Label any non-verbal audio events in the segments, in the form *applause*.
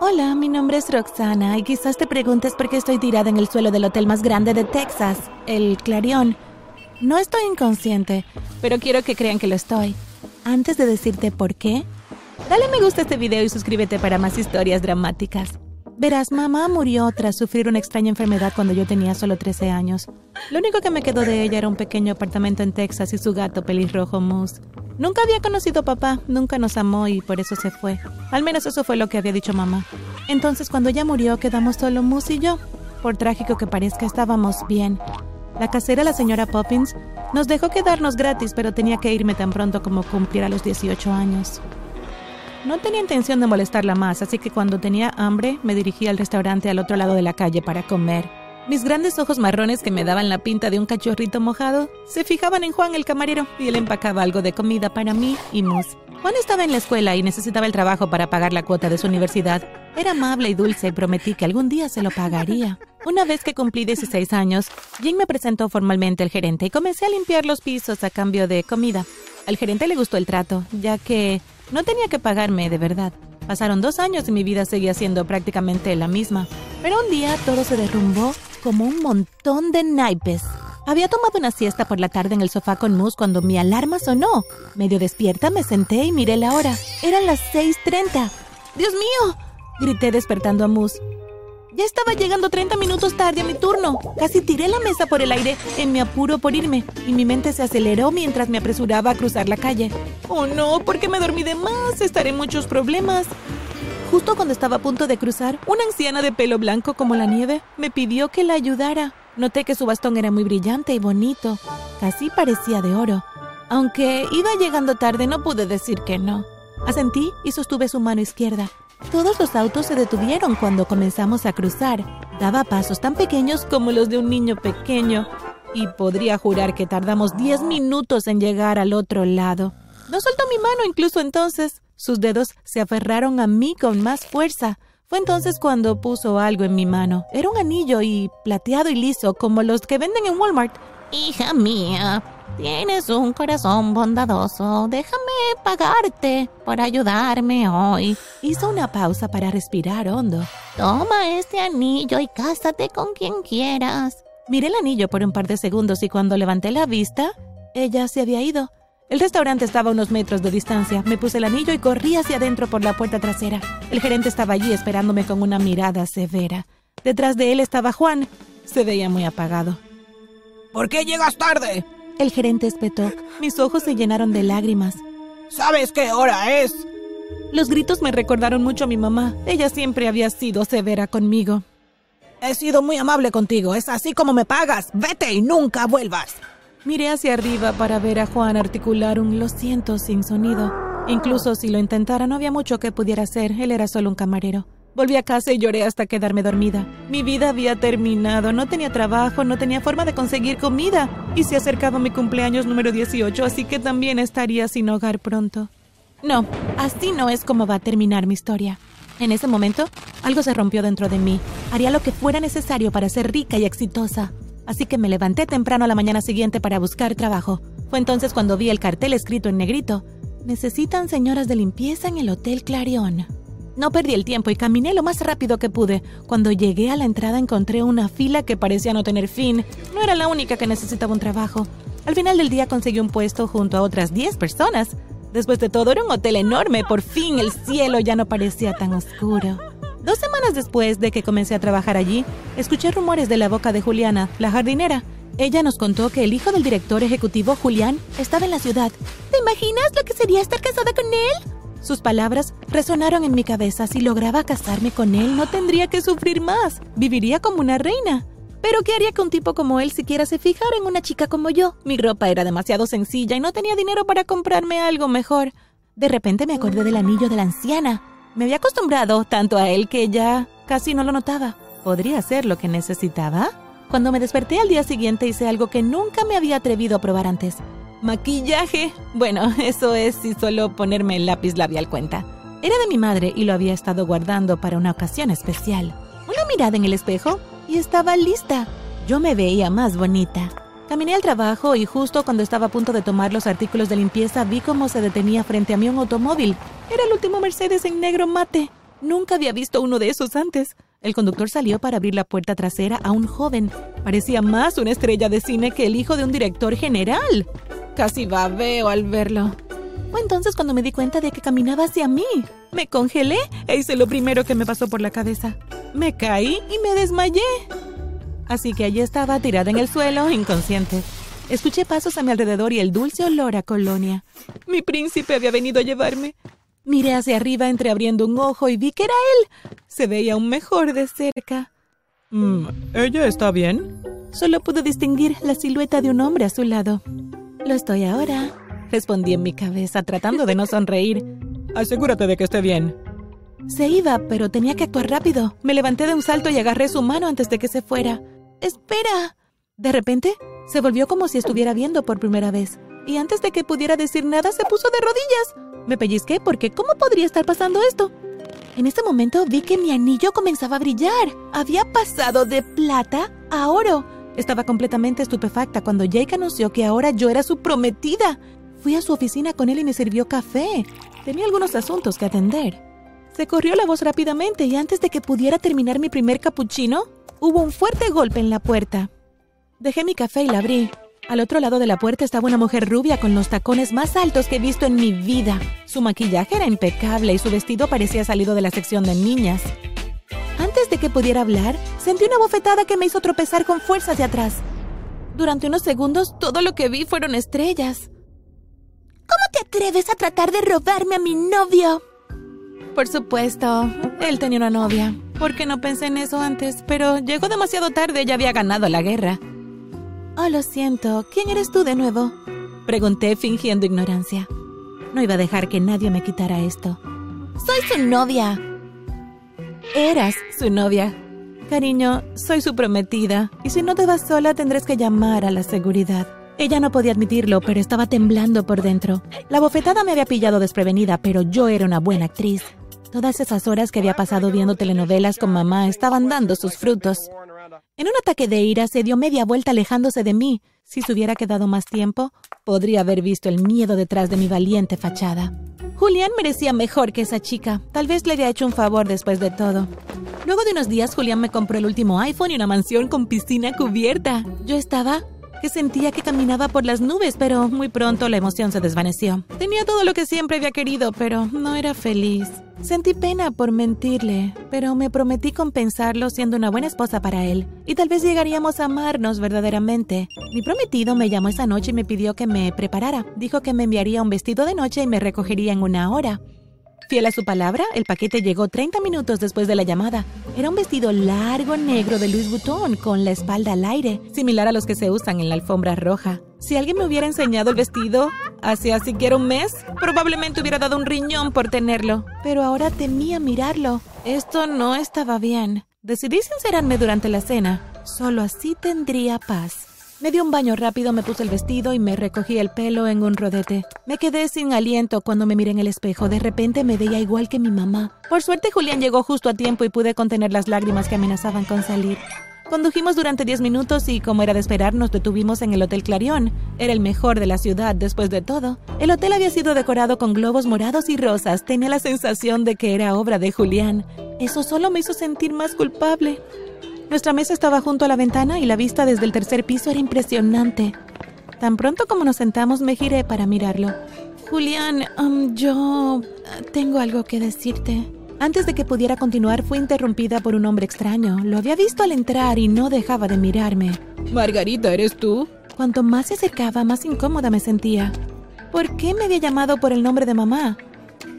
Hola, mi nombre es Roxana y quizás te preguntes por qué estoy tirada en el suelo del hotel más grande de Texas, el Clarion. No estoy inconsciente, pero quiero que crean que lo estoy. Antes de decirte por qué, dale me gusta a este video y suscríbete para más historias dramáticas. Verás, mamá murió tras sufrir una extraña enfermedad cuando yo tenía solo 13 años. Lo único que me quedó de ella era un pequeño apartamento en Texas y su gato pelirrojo Moose. Nunca había conocido a papá, nunca nos amó y por eso se fue. Al menos eso fue lo que había dicho mamá. Entonces cuando ella murió quedamos solo Moose y yo. Por trágico que parezca, estábamos bien. La casera, la señora Poppins, nos dejó quedarnos gratis, pero tenía que irme tan pronto como cumpliera los 18 años. No tenía intención de molestarla más, así que cuando tenía hambre me dirigí al restaurante al otro lado de la calle para comer. Mis grandes ojos marrones que me daban la pinta de un cachorrito mojado se fijaban en Juan el camarero y él empacaba algo de comida para mí y Mus. Juan estaba en la escuela y necesitaba el trabajo para pagar la cuota de su universidad. Era amable y dulce y prometí que algún día se lo pagaría. Una vez que cumplí 16 años, Jim me presentó formalmente al gerente y comencé a limpiar los pisos a cambio de comida. Al gerente le gustó el trato, ya que no tenía que pagarme de verdad. Pasaron dos años y mi vida seguía siendo prácticamente la misma. Pero un día todo se derrumbó como un montón de naipes. Había tomado una siesta por la tarde en el sofá con Moose cuando mi alarma sonó. Medio despierta me senté y miré la hora. Eran las 6.30. ¡Dios mío! grité despertando a Moose. Ya estaba llegando 30 minutos tarde a mi turno. Casi tiré la mesa por el aire en mi apuro por irme y mi mente se aceleró mientras me apresuraba a cruzar la calle. Oh no, ¿por qué me dormí de más? Estaré en muchos problemas. Justo cuando estaba a punto de cruzar, una anciana de pelo blanco como la nieve me pidió que la ayudara. Noté que su bastón era muy brillante y bonito, casi parecía de oro. Aunque iba llegando tarde, no pude decir que no. Asentí y sostuve su mano izquierda. Todos los autos se detuvieron cuando comenzamos a cruzar. Daba pasos tan pequeños como los de un niño pequeño. Y podría jurar que tardamos 10 minutos en llegar al otro lado. No soltó mi mano incluso entonces. Sus dedos se aferraron a mí con más fuerza. Fue entonces cuando puso algo en mi mano. Era un anillo y plateado y liso como los que venden en Walmart. Hija mía, Tienes un corazón bondadoso. Déjame pagarte por ayudarme hoy. Hizo una pausa para respirar hondo. Toma este anillo y cásate con quien quieras. Miré el anillo por un par de segundos y cuando levanté la vista, ella se había ido. El restaurante estaba a unos metros de distancia. Me puse el anillo y corrí hacia adentro por la puerta trasera. El gerente estaba allí esperándome con una mirada severa. Detrás de él estaba Juan. Se veía muy apagado. ¿Por qué llegas tarde? El gerente espetó. Mis ojos se llenaron de lágrimas. ¿Sabes qué hora es? Los gritos me recordaron mucho a mi mamá. Ella siempre había sido severa conmigo. He sido muy amable contigo. Es así como me pagas. Vete y nunca vuelvas. Miré hacia arriba para ver a Juan articular un lo siento sin sonido. Incluso si lo intentara no había mucho que pudiera hacer. Él era solo un camarero. Volví a casa y lloré hasta quedarme dormida. Mi vida había terminado, no tenía trabajo, no tenía forma de conseguir comida y se acercaba mi cumpleaños número 18, así que también estaría sin hogar pronto. No, así no es como va a terminar mi historia. En ese momento, algo se rompió dentro de mí. Haría lo que fuera necesario para ser rica y exitosa. Así que me levanté temprano a la mañana siguiente para buscar trabajo. Fue entonces cuando vi el cartel escrito en negrito. Necesitan señoras de limpieza en el Hotel Clarion. No perdí el tiempo y caminé lo más rápido que pude. Cuando llegué a la entrada encontré una fila que parecía no tener fin. No era la única que necesitaba un trabajo. Al final del día conseguí un puesto junto a otras 10 personas. Después de todo, era un hotel enorme. Por fin el cielo ya no parecía tan oscuro. Dos semanas después de que comencé a trabajar allí, escuché rumores de la boca de Juliana, la jardinera. Ella nos contó que el hijo del director ejecutivo, Julián, estaba en la ciudad. ¿Te imaginas lo que sería estar casada con él? Sus palabras resonaron en mi cabeza. Si lograba casarme con él, no tendría que sufrir más. Viviría como una reina. Pero ¿qué haría que un tipo como él siquiera se fijara en una chica como yo? Mi ropa era demasiado sencilla y no tenía dinero para comprarme algo mejor. De repente me acordé del anillo de la anciana. Me había acostumbrado tanto a él que ya casi no lo notaba. ¿Podría ser lo que necesitaba? Cuando me desperté al día siguiente hice algo que nunca me había atrevido a probar antes. Maquillaje. Bueno, *laughs* eso es si solo ponerme el lápiz labial cuenta. Era de mi madre y lo había estado guardando para una ocasión especial. Una mirada en el espejo y estaba lista. Yo me veía más bonita. Caminé al trabajo y justo cuando estaba a punto de tomar los artículos de limpieza vi cómo se detenía frente a mí un automóvil. Era el último Mercedes en negro mate. Nunca había visto uno de esos antes. El conductor salió para abrir la puerta trasera a un joven. Parecía más una estrella de cine que el hijo de un director general. Casi babeo al verlo. Fue entonces cuando me di cuenta de que caminaba hacia mí. Me congelé e hice lo primero que me pasó por la cabeza. Me caí y me desmayé. Así que allí estaba tirada en el suelo, inconsciente. Escuché pasos a mi alrededor y el dulce olor a colonia. Mi príncipe había venido a llevarme. Miré hacia arriba entreabriendo un ojo y vi que era él. Se veía aún mejor de cerca. Mm, ¿Ella está bien? Solo pude distinguir la silueta de un hombre a su lado. Lo estoy ahora, respondí en mi cabeza, tratando de no sonreír. Asegúrate de que esté bien. Se iba, pero tenía que actuar rápido. Me levanté de un salto y agarré su mano antes de que se fuera. ¡Espera! De repente, se volvió como si estuviera viendo por primera vez. Y antes de que pudiera decir nada, se puso de rodillas. Me pellizqué porque ¿cómo podría estar pasando esto? En este momento vi que mi anillo comenzaba a brillar. Había pasado de plata a oro. Estaba completamente estupefacta cuando Jake anunció que ahora yo era su prometida. Fui a su oficina con él y me sirvió café. Tenía algunos asuntos que atender. Se corrió la voz rápidamente y antes de que pudiera terminar mi primer capuchino, hubo un fuerte golpe en la puerta. Dejé mi café y la abrí. Al otro lado de la puerta estaba una mujer rubia con los tacones más altos que he visto en mi vida. Su maquillaje era impecable y su vestido parecía salido de la sección de niñas. Antes de que pudiera hablar, sentí una bofetada que me hizo tropezar con fuerza de atrás. Durante unos segundos, todo lo que vi fueron estrellas. ¿Cómo te atreves a tratar de robarme a mi novio? Por supuesto, él tenía una novia. ¿Por qué no pensé en eso antes? Pero llegó demasiado tarde, ya había ganado la guerra. Oh, lo siento. ¿Quién eres tú de nuevo? Pregunté fingiendo ignorancia. No iba a dejar que nadie me quitara esto. Soy su novia. Eras su novia. Cariño, soy su prometida, y si no te vas sola tendrás que llamar a la seguridad. Ella no podía admitirlo, pero estaba temblando por dentro. La bofetada me había pillado desprevenida, pero yo era una buena actriz. Todas esas horas que había pasado viendo telenovelas con mamá estaban dando sus frutos. En un ataque de ira se dio media vuelta alejándose de mí. Si se hubiera quedado más tiempo, podría haber visto el miedo detrás de mi valiente fachada. Julián merecía mejor que esa chica. Tal vez le había hecho un favor después de todo. Luego de unos días, Julián me compró el último iPhone y una mansión con piscina cubierta. Yo estaba que sentía que caminaba por las nubes, pero muy pronto la emoción se desvaneció. Tenía todo lo que siempre había querido, pero no era feliz. Sentí pena por mentirle, pero me prometí compensarlo siendo una buena esposa para él, y tal vez llegaríamos a amarnos verdaderamente. Mi prometido me llamó esa noche y me pidió que me preparara. Dijo que me enviaría un vestido de noche y me recogería en una hora. Fiel a su palabra, el paquete llegó 30 minutos después de la llamada. Era un vestido largo negro de Louis Vuitton con la espalda al aire, similar a los que se usan en la alfombra roja. Si alguien me hubiera enseñado el vestido hace siquiera un mes, probablemente hubiera dado un riñón por tenerlo. Pero ahora temía mirarlo. Esto no estaba bien. Decidí sincerarme durante la cena. Solo así tendría paz. Me di un baño rápido, me puse el vestido y me recogí el pelo en un rodete. Me quedé sin aliento cuando me miré en el espejo. De repente me veía igual que mi mamá. Por suerte Julián llegó justo a tiempo y pude contener las lágrimas que amenazaban con salir. Condujimos durante 10 minutos y, como era de esperar, nos detuvimos en el Hotel Clarion. Era el mejor de la ciudad, después de todo. El hotel había sido decorado con globos morados y rosas. Tenía la sensación de que era obra de Julián. Eso solo me hizo sentir más culpable. Nuestra mesa estaba junto a la ventana y la vista desde el tercer piso era impresionante. Tan pronto como nos sentamos me giré para mirarlo. Julián, um, yo tengo algo que decirte. Antes de que pudiera continuar fui interrumpida por un hombre extraño. Lo había visto al entrar y no dejaba de mirarme. Margarita, ¿eres tú? Cuanto más se acercaba, más incómoda me sentía. ¿Por qué me había llamado por el nombre de mamá?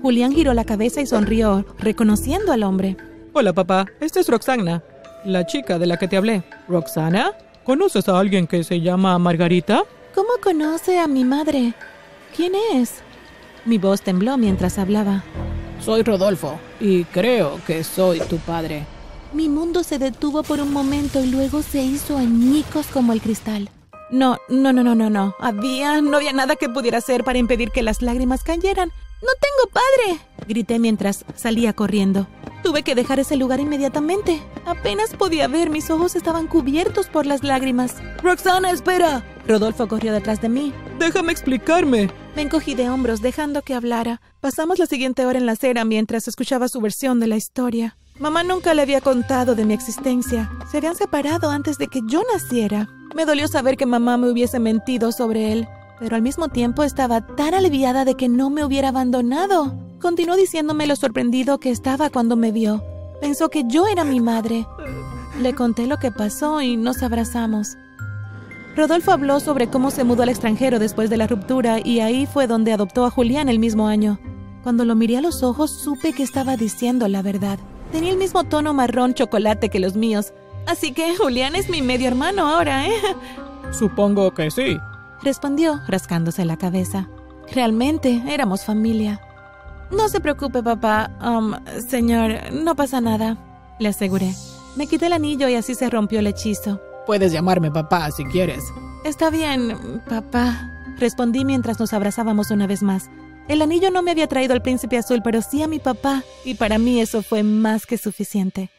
Julián giró la cabeza y sonrió, reconociendo al hombre. Hola, papá. Esta es Roxana la chica de la que te hablé. ¿Roxana? ¿Conoces a alguien que se llama Margarita? ¿Cómo conoce a mi madre? ¿Quién es? Mi voz tembló mientras hablaba. Soy Rodolfo y creo que soy tu padre. Mi mundo se detuvo por un momento y luego se hizo añicos como el cristal. No, no, no, no, no, no. Había, no había nada que pudiera hacer para impedir que las lágrimas cayeran. ¡No tengo padre! Grité mientras salía corriendo. Tuve que dejar ese lugar inmediatamente. Apenas podía ver, mis ojos estaban cubiertos por las lágrimas. Roxana, espera. Rodolfo corrió detrás de mí. Déjame explicarme. Me encogí de hombros, dejando que hablara. Pasamos la siguiente hora en la acera mientras escuchaba su versión de la historia. Mamá nunca le había contado de mi existencia. Se habían separado antes de que yo naciera. Me dolió saber que mamá me hubiese mentido sobre él, pero al mismo tiempo estaba tan aliviada de que no me hubiera abandonado. Continuó diciéndome lo sorprendido que estaba cuando me vio. Pensó que yo era mi madre. Le conté lo que pasó y nos abrazamos. Rodolfo habló sobre cómo se mudó al extranjero después de la ruptura y ahí fue donde adoptó a Julián el mismo año. Cuando lo miré a los ojos supe que estaba diciendo la verdad. Tenía el mismo tono marrón chocolate que los míos. Así que Julián es mi medio hermano ahora, ¿eh? Supongo que sí. Respondió, rascándose la cabeza. Realmente éramos familia. No se preocupe, papá. Um, señor, no pasa nada, le aseguré. Me quité el anillo y así se rompió el hechizo. Puedes llamarme papá si quieres. Está bien, papá, respondí mientras nos abrazábamos una vez más. El anillo no me había traído al príncipe azul, pero sí a mi papá, y para mí eso fue más que suficiente.